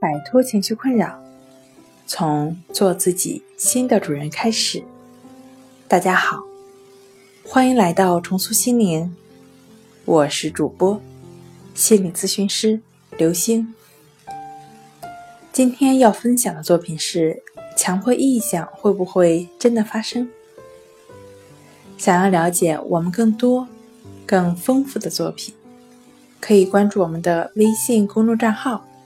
摆脱情绪困扰，从做自己新的主人开始。大家好，欢迎来到重塑心灵，我是主播心理咨询师刘星。今天要分享的作品是：强迫臆想会不会真的发生？想要了解我们更多、更丰富的作品。可以关注我们的微信公众账号“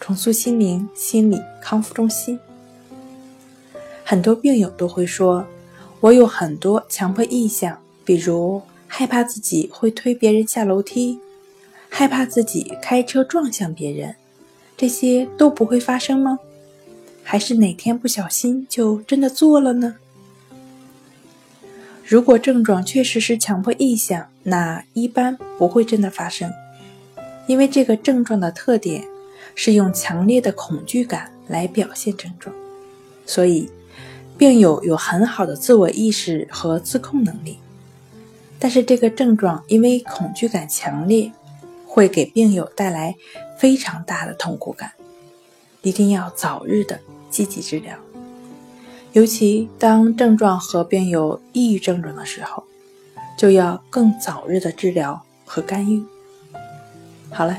重塑心灵心理康复中心”。很多病友都会说：“我有很多强迫意向，比如害怕自己会推别人下楼梯，害怕自己开车撞向别人，这些都不会发生吗？还是哪天不小心就真的做了呢？”如果症状确实是强迫意向，那一般不会真的发生。因为这个症状的特点是用强烈的恐惧感来表现症状，所以病友有很好的自我意识和自控能力。但是这个症状因为恐惧感强烈，会给病友带来非常大的痛苦感，一定要早日的积极治疗。尤其当症状合并有抑郁症状的时候，就要更早日的治疗和干预。好了，